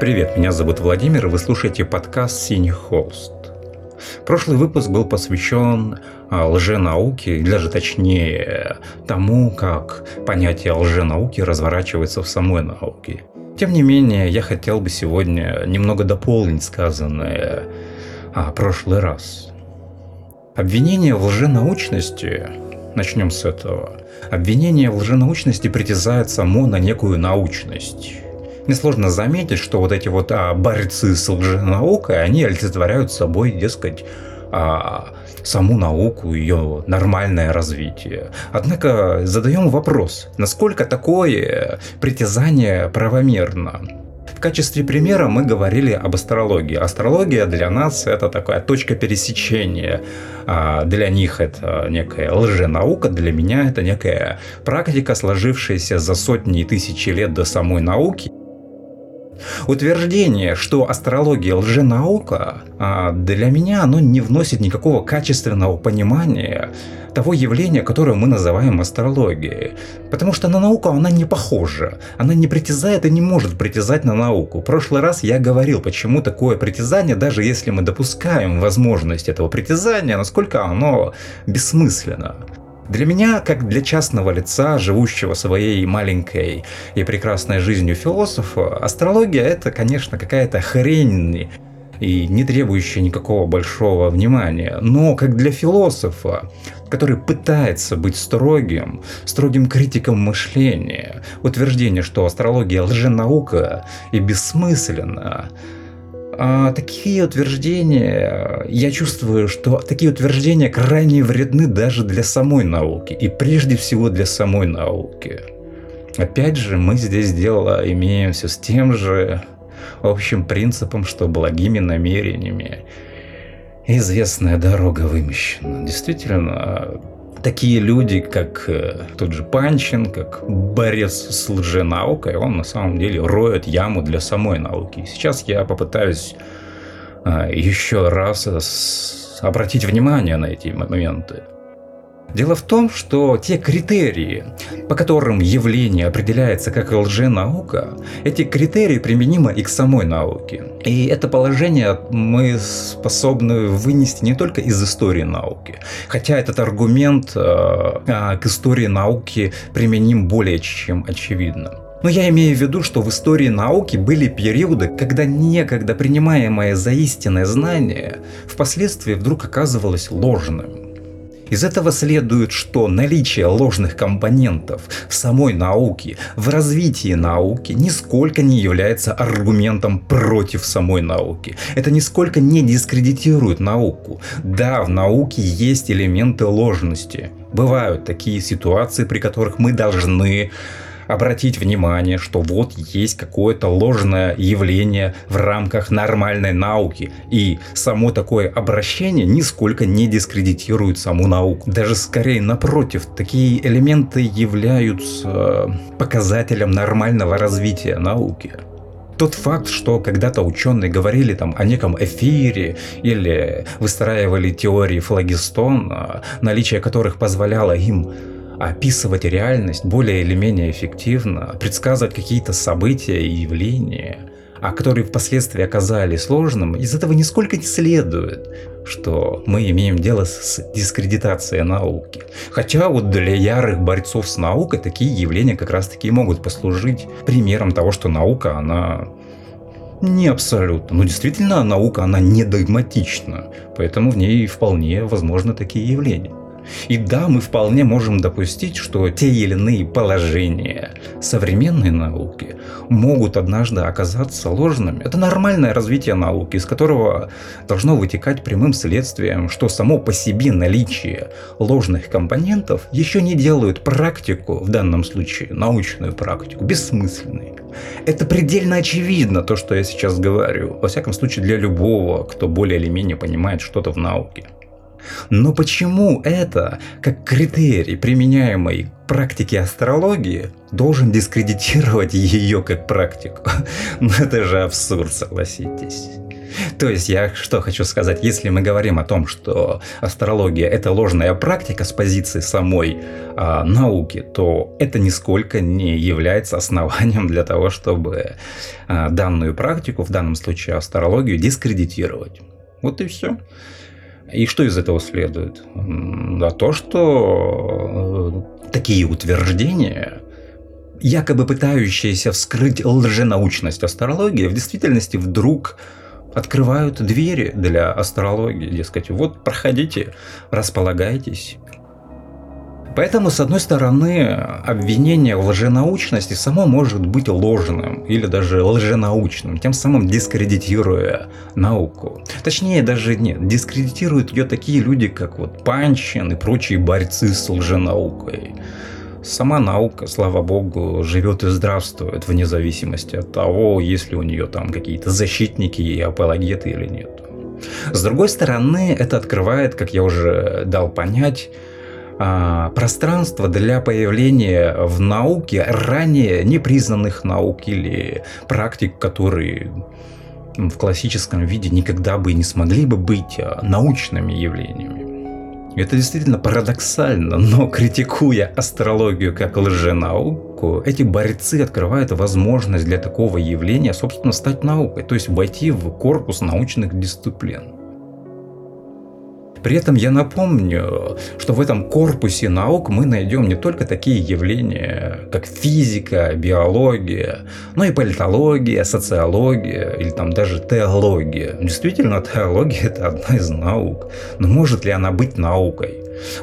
Привет, меня зовут Владимир, и вы слушаете подкаст «Синий холст». Прошлый выпуск был посвящен а, лженауке, или даже точнее тому, как понятие лженауки разворачивается в самой науке. Тем не менее, я хотел бы сегодня немного дополнить сказанное а, прошлый раз. Обвинение в лженаучности, начнем с этого, обвинение в лженаучности притязает само на некую научность несложно заметить, что вот эти вот а, борцы с лженаукой, они олицетворяют собой, дескать, а, саму науку, ее нормальное развитие. Однако задаем вопрос, насколько такое притязание правомерно? В качестве примера мы говорили об астрологии. Астрология для нас это такая точка пересечения. А для них это некая лженаука, для меня это некая практика, сложившаяся за сотни и тысячи лет до самой науки. Утверждение, что астрология лженаука, а, для меня оно не вносит никакого качественного понимания того явления, которое мы называем астрологией. Потому что на науку она не похожа. Она не притязает и не может притязать на науку. В прошлый раз я говорил, почему такое притязание, даже если мы допускаем возможность этого притязания, насколько оно бессмысленно. Для меня, как для частного лица, живущего своей маленькой и прекрасной жизнью философа, астрология это, конечно, какая-то хрень и не требующая никакого большого внимания. Но как для философа, который пытается быть строгим, строгим критиком мышления, утверждение, что астрология лженаука и бессмысленна, такие утверждения, я чувствую, что такие утверждения крайне вредны даже для самой науки, и прежде всего для самой науки. Опять же, мы здесь дело имеем все с тем же общим принципом, что благими намерениями известная дорога вымещена. Действительно, такие люди, как э, тот же Панчин, как борец с лженаукой, он на самом деле роет яму для самой науки. сейчас я попытаюсь э, еще раз обратить внимание на эти моменты. Дело в том, что те критерии, по которым явление определяется как лженаука, эти критерии применимы и к самой науке. И это положение мы способны вынести не только из истории науки, хотя этот аргумент э, а, к истории науки применим более чем очевидно. Но я имею в виду, что в истории науки были периоды, когда некогда принимаемое за истинное знание впоследствии вдруг оказывалось ложным. Из этого следует, что наличие ложных компонентов в самой науке, в развитии науки, нисколько не является аргументом против самой науки. Это нисколько не дискредитирует науку. Да, в науке есть элементы ложности. Бывают такие ситуации, при которых мы должны обратить внимание, что вот есть какое-то ложное явление в рамках нормальной науки. И само такое обращение нисколько не дискредитирует саму науку. Даже скорее напротив, такие элементы являются э, показателем нормального развития науки тот факт, что когда-то ученые говорили там о неком эфире или выстраивали теории флагистона, наличие которых позволяло им описывать реальность более или менее эффективно, предсказывать какие-то события и явления, а которые впоследствии оказались сложным, из этого нисколько не следует, что мы имеем дело с дискредитацией науки. Хотя вот для ярых борцов с наукой такие явления как раз таки могут послужить примером того, что наука, она не абсолютно. Но действительно, наука, она не догматична. Поэтому в ней вполне возможны такие явления. И да, мы вполне можем допустить, что те или иные положения современной науки могут однажды оказаться ложными. Это нормальное развитие науки, из которого должно вытекать прямым следствием, что само по себе наличие ложных компонентов еще не делают практику, в данном случае научную практику, бессмысленной. Это предельно очевидно, то, что я сейчас говорю. Во всяком случае, для любого, кто более или менее понимает что-то в науке. Но почему это, как критерий, применяемый к практике астрологии, должен дискредитировать ее как практику? Ну это же абсурд, согласитесь. То есть я что хочу сказать, если мы говорим о том, что астрология это ложная практика с позиции самой а, науки, то это нисколько не является основанием для того, чтобы а, данную практику, в данном случае астрологию, дискредитировать. Вот и все. И что из этого следует? Да то, что э, такие утверждения якобы пытающиеся вскрыть лженаучность астрологии, в действительности вдруг открывают двери для астрологии, дескать, вот проходите, располагайтесь. Поэтому, с одной стороны, обвинение в лженаучности само может быть ложным или даже лженаучным, тем самым дискредитируя науку. Точнее, даже нет, дискредитируют ее такие люди, как вот Панчин и прочие борцы с лженаукой. Сама наука, слава богу, живет и здравствует вне зависимости от того, есть ли у нее там какие-то защитники и апологеты или нет. С другой стороны, это открывает, как я уже дал понять, а, пространство для появления в науке ранее непризнанных наук или практик, которые в классическом виде никогда бы не смогли бы быть а, научными явлениями. Это действительно парадоксально, но критикуя астрологию как лженауку, эти борцы открывают возможность для такого явления, собственно, стать наукой, то есть войти в корпус научных дисциплин. При этом я напомню, что в этом корпусе наук мы найдем не только такие явления, как физика, биология, но и политология, социология или там даже теология. Действительно, теология – это одна из наук. Но может ли она быть наукой?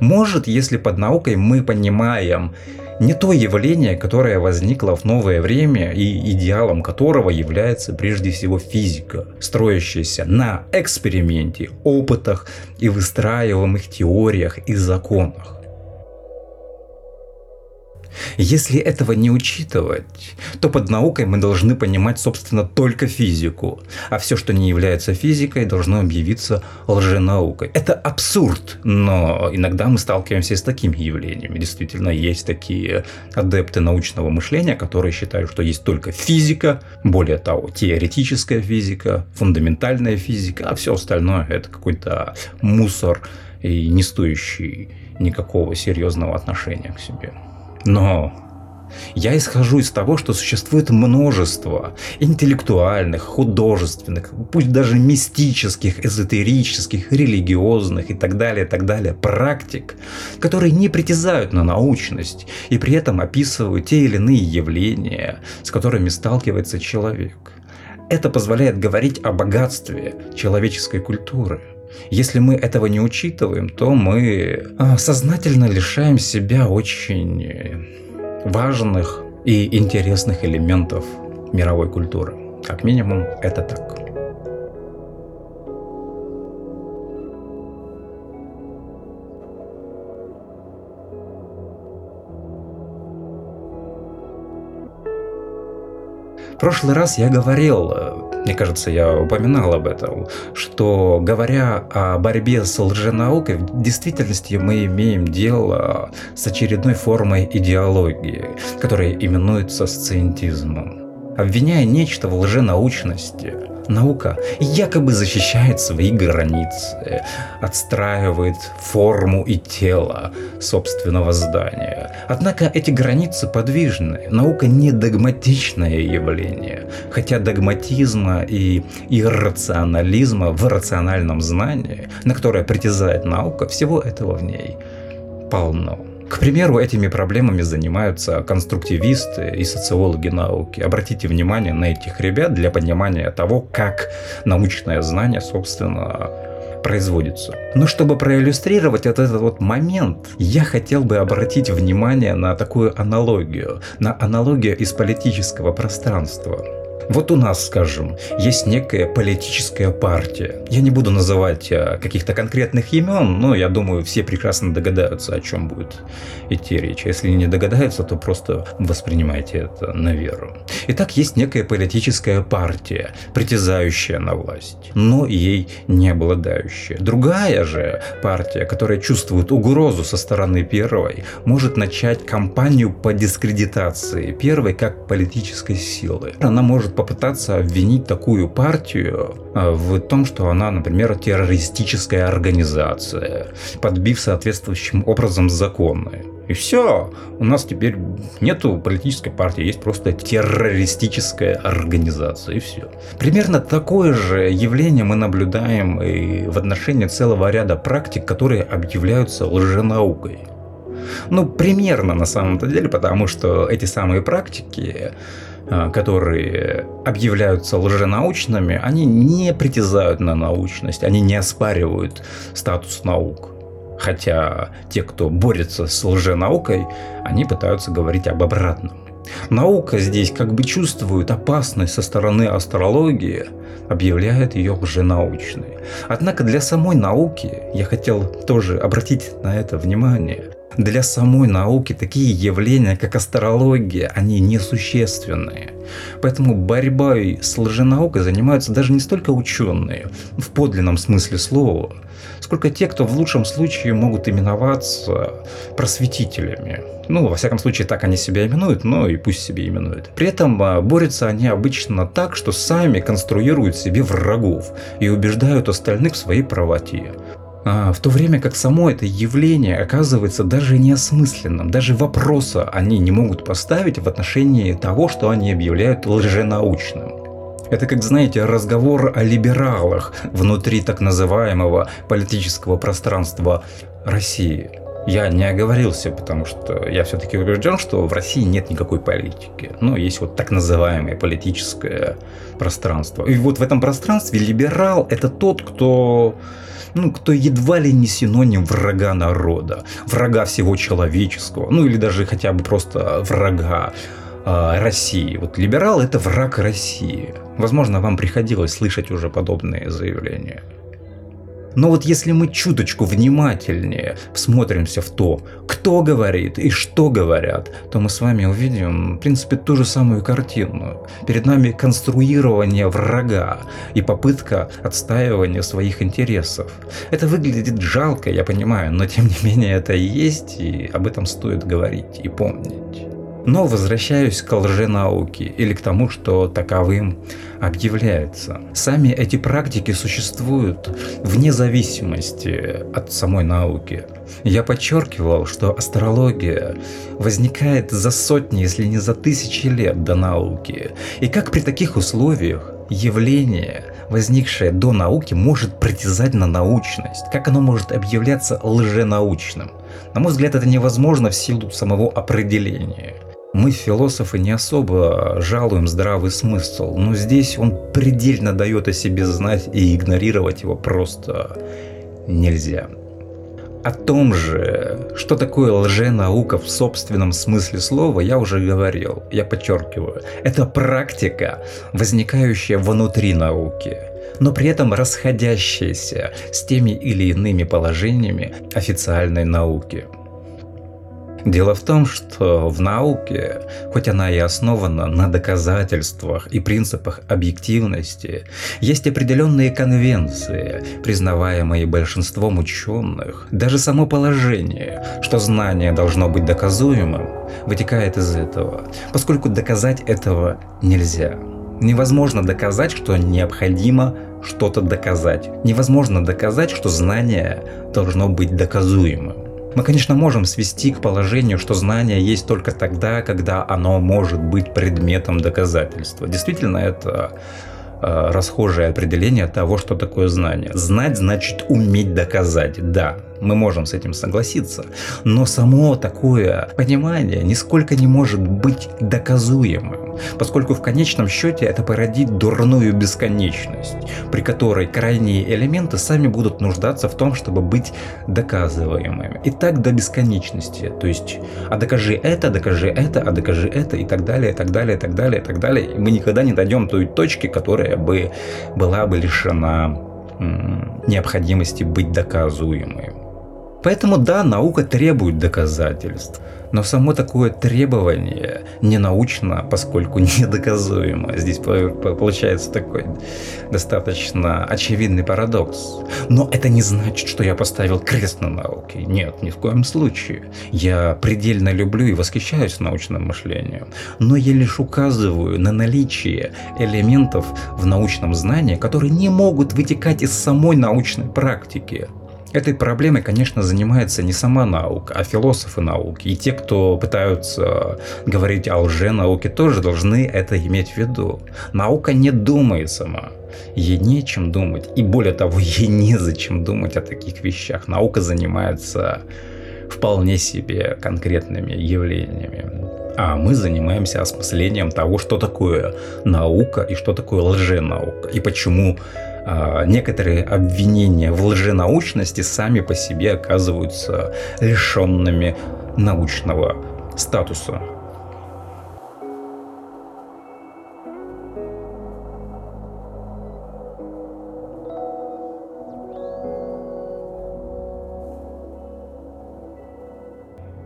Может, если под наукой мы понимаем не то явление, которое возникло в новое время и идеалом которого является прежде всего физика, строящаяся на эксперименте, опытах и выстраиваемых теориях и законах. Если этого не учитывать, то под наукой мы должны понимать, собственно, только физику, а все, что не является физикой, должно объявиться лженаукой. Это абсурд, но иногда мы сталкиваемся с такими явлениями. Действительно, есть такие адепты научного мышления, которые считают, что есть только физика, более того, теоретическая физика, фундаментальная физика, а все остальное это какой-то мусор и не стоящий никакого серьезного отношения к себе. Но я исхожу из того, что существует множество интеллектуальных, художественных, пусть даже мистических, эзотерических, религиозных и так далее, так далее практик, которые не притязают на научность и при этом описывают те или иные явления, с которыми сталкивается человек. Это позволяет говорить о богатстве человеческой культуры – если мы этого не учитываем, то мы а, сознательно лишаем себя очень важных и интересных элементов мировой культуры. Как минимум, это так. В прошлый раз я говорил э, мне кажется, я упоминал об этом, что говоря о борьбе с лженаукой, в действительности мы имеем дело с очередной формой идеологии, которая именуется сциентизмом. Обвиняя нечто в лженаучности, Наука якобы защищает свои границы, отстраивает форму и тело собственного здания. Однако эти границы подвижны. Наука не догматичное явление, хотя догматизма и иррационализма в рациональном знании, на которое притязает наука, всего этого в ней полно. К примеру, этими проблемами занимаются конструктивисты и социологи науки. Обратите внимание на этих ребят для понимания того, как научное знание, собственно, производится. Но чтобы проиллюстрировать вот этот вот момент, я хотел бы обратить внимание на такую аналогию, на аналогию из политического пространства. Вот у нас, скажем, есть некая политическая партия. Я не буду называть э, каких-то конкретных имен, но я думаю, все прекрасно догадаются, о чем будет идти речь. Если не догадаются, то просто воспринимайте это на веру. Итак, есть некая политическая партия, притязающая на власть, но ей не обладающая. Другая же партия, которая чувствует угрозу со стороны первой, может начать кампанию по дискредитации первой как политической силы. Она может может попытаться обвинить такую партию э, в том, что она, например, террористическая организация, подбив соответствующим образом законы. И все, у нас теперь нету политической партии, есть просто террористическая организация, и все. Примерно такое же явление мы наблюдаем и в отношении целого ряда практик, которые объявляются лженаукой. Ну, примерно на самом-то деле, потому что эти самые практики, которые объявляются лженаучными, они не притязают на научность, они не оспаривают статус наук. Хотя те, кто борется с лженаукой, они пытаются говорить об обратном. Наука здесь как бы чувствует опасность со стороны астрологии, объявляет ее лженаучной. Однако для самой науки, я хотел тоже обратить на это внимание, для самой науки такие явления, как астрология, они несущественные. Поэтому борьбой с лженаукой занимаются даже не столько ученые, в подлинном смысле слова, сколько те, кто в лучшем случае могут именоваться просветителями. Ну, во всяком случае, так они себя именуют, но и пусть себе именуют. При этом а, борются они обычно так, что сами конструируют себе врагов и убеждают остальных в своей правоте. А, в то время как само это явление оказывается даже неосмысленным, даже вопроса они не могут поставить в отношении того, что они объявляют лженаучным. Это как, знаете, разговор о либералах внутри так называемого политического пространства России. Я не оговорился, потому что я все-таки убежден, что в России нет никакой политики. Но есть вот так называемое политическое пространство. И вот в этом пространстве либерал – это тот, кто ну, кто едва ли не синоним врага народа, врага всего человеческого, ну или даже хотя бы просто врага э, России. Вот либерал это враг России. Возможно, вам приходилось слышать уже подобные заявления. Но вот если мы чуточку внимательнее всмотримся в то, кто говорит и что говорят, то мы с вами увидим, в принципе, ту же самую картину. Перед нами конструирование врага и попытка отстаивания своих интересов. Это выглядит жалко, я понимаю, но тем не менее это и есть, и об этом стоит говорить и помнить. Но возвращаюсь к лженауке или к тому, что таковым объявляется. Сами эти практики существуют вне зависимости от самой науки. Я подчеркивал, что астрология возникает за сотни, если не за тысячи лет до науки. И как при таких условиях явление, возникшее до науки, может притязать на научность? Как оно может объявляться лженаучным? На мой взгляд, это невозможно в силу самого определения. Мы, философы, не особо жалуем здравый смысл, но здесь он предельно дает о себе знать и игнорировать его просто нельзя. О том же, что такое лженаука в собственном смысле слова, я уже говорил, я подчеркиваю. Это практика, возникающая внутри науки, но при этом расходящаяся с теми или иными положениями официальной науки. Дело в том, что в науке, хоть она и основана на доказательствах и принципах объективности, есть определенные конвенции, признаваемые большинством ученых. Даже само положение, что знание должно быть доказуемым, вытекает из этого, поскольку доказать этого нельзя. Невозможно доказать, что необходимо что-то доказать. Невозможно доказать, что знание должно быть доказуемым. Мы, конечно, можем свести к положению, что знание есть только тогда, когда оно может быть предметом доказательства. Действительно, это э, расхожее определение того, что такое знание. Знать значит уметь доказать, да мы можем с этим согласиться. Но само такое понимание нисколько не может быть доказуемым, поскольку в конечном счете это породит дурную бесконечность, при которой крайние элементы сами будут нуждаться в том, чтобы быть доказываемыми. И так до бесконечности. То есть, а докажи это, докажи это, а докажи это, и так далее, и так далее, и так далее, и так далее. И мы никогда не дойдем той точки, которая бы была бы лишена необходимости быть доказуемой. Поэтому да, наука требует доказательств. Но само такое требование не научно, поскольку недоказуемо. Здесь получается такой достаточно очевидный парадокс. Но это не значит, что я поставил крест на науке. Нет, ни в коем случае. Я предельно люблю и восхищаюсь научным мышлением. Но я лишь указываю на наличие элементов в научном знании, которые не могут вытекать из самой научной практики. Этой проблемой, конечно, занимается не сама наука, а философы науки. И те, кто пытаются говорить о лженауке, тоже должны это иметь в виду. Наука не думает сама. Ей нечем думать. И более того, ей незачем думать о таких вещах. Наука занимается вполне себе конкретными явлениями. А мы занимаемся осмыслением того, что такое наука и что такое лженаука. И почему некоторые обвинения в лженаучности сами по себе оказываются лишенными научного статуса.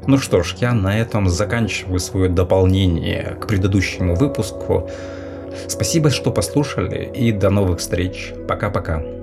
Ну что ж, я на этом заканчиваю свое дополнение к предыдущему выпуску. Спасибо, что послушали, и до новых встреч. Пока-пока.